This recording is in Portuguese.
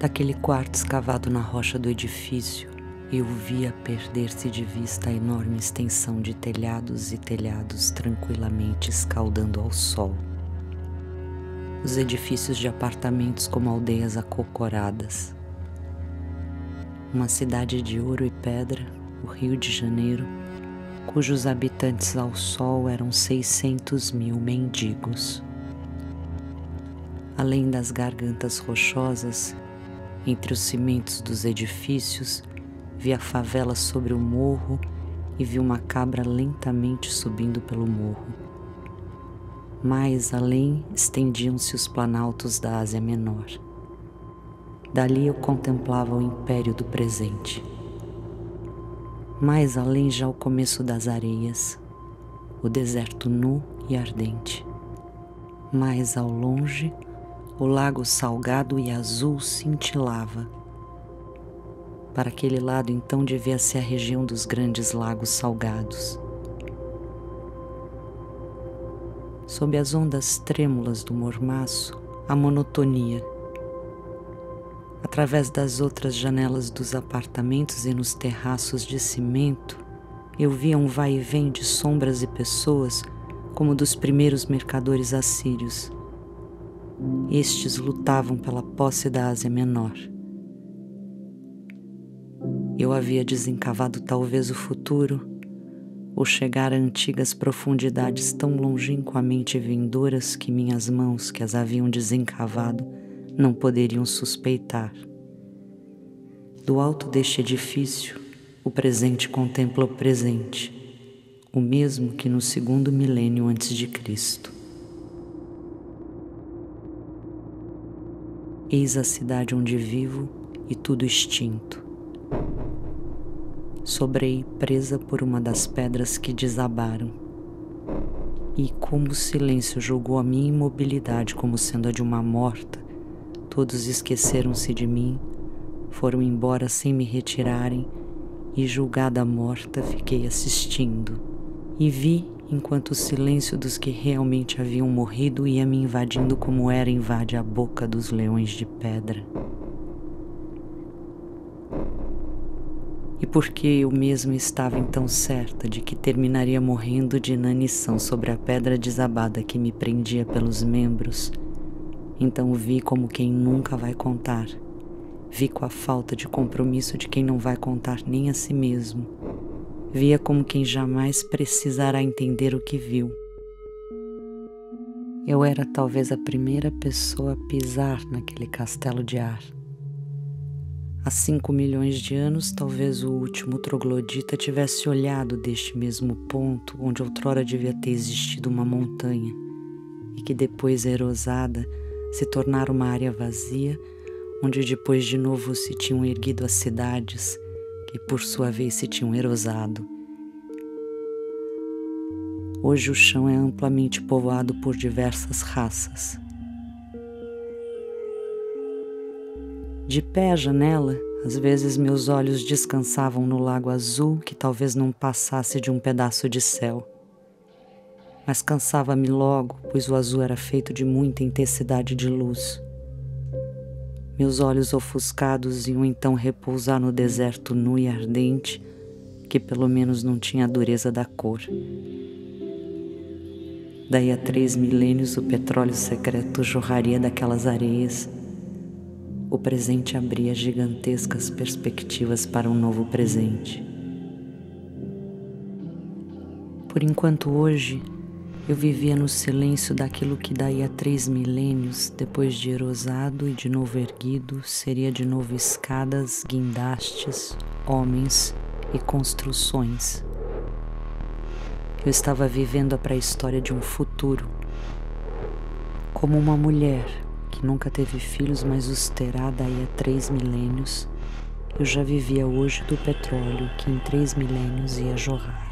Daquele quarto escavado na rocha do edifício, eu via perder-se de vista a enorme extensão de telhados e telhados tranquilamente escaldando ao sol. Os edifícios de apartamentos como aldeias acocoradas. Uma cidade de ouro e pedra, o Rio de Janeiro, cujos habitantes ao sol eram 600 mil mendigos. Além das gargantas rochosas, entre os cimentos dos edifícios, vi a favela sobre o morro e vi uma cabra lentamente subindo pelo morro. Mais além estendiam-se os planaltos da Ásia Menor. Dali eu contemplava o império do presente. Mais além já o começo das areias, o deserto nu e ardente. Mais ao longe, o lago salgado e azul cintilava para aquele lado então devia ser a região dos grandes lagos salgados. Sob as ondas trêmulas do mormaço, a monotonia. Através das outras janelas dos apartamentos e nos terraços de cimento, eu via um vai e vem de sombras e pessoas como dos primeiros mercadores assírios. Estes lutavam pela posse da Ásia Menor. Eu havia desencavado talvez o futuro, ou chegar a antigas profundidades tão longínquamente vindouras que minhas mãos, que as haviam desencavado, não poderiam suspeitar. Do alto deste edifício, o presente contempla o presente, o mesmo que no segundo milênio antes de Cristo. Eis a cidade onde vivo e tudo extinto sobrei presa por uma das pedras que desabaram. E como o silêncio julgou a minha imobilidade como sendo a de uma morta, todos esqueceram-se de mim, foram embora sem me retirarem, e julgada morta fiquei assistindo. E vi enquanto o silêncio dos que realmente haviam morrido ia me invadindo como era invade a boca dos leões de pedra. e porque eu mesmo estava então certa de que terminaria morrendo de inanição sobre a pedra desabada que me prendia pelos membros, então vi como quem nunca vai contar. Vi com a falta de compromisso de quem não vai contar nem a si mesmo. Via como quem jamais precisará entender o que viu. Eu era talvez a primeira pessoa a pisar naquele castelo de ar Há cinco milhões de anos, talvez o último troglodita tivesse olhado deste mesmo ponto onde outrora devia ter existido uma montanha e que depois erosada se tornara uma área vazia, onde depois de novo se tinham erguido as cidades que por sua vez se tinham erosado. Hoje o chão é amplamente povoado por diversas raças, De pé à janela, às vezes meus olhos descansavam no lago azul que talvez não passasse de um pedaço de céu. Mas cansava-me logo, pois o azul era feito de muita intensidade de luz. Meus olhos ofuscados iam então repousar no deserto nu e ardente, que pelo menos não tinha a dureza da cor. Daí a três milênios o petróleo secreto jorraria daquelas areias o presente abria gigantescas perspectivas para um novo presente. Por enquanto hoje eu vivia no silêncio daquilo que daí a três milênios, depois de erosado e de novo erguido, seria de novo escadas, guindastes, homens e construções. Eu estava vivendo a pré-história de um futuro, como uma mulher que nunca teve filhos, mas os terá daí a três milênios, eu já vivia hoje do petróleo que em três milênios ia jorrar.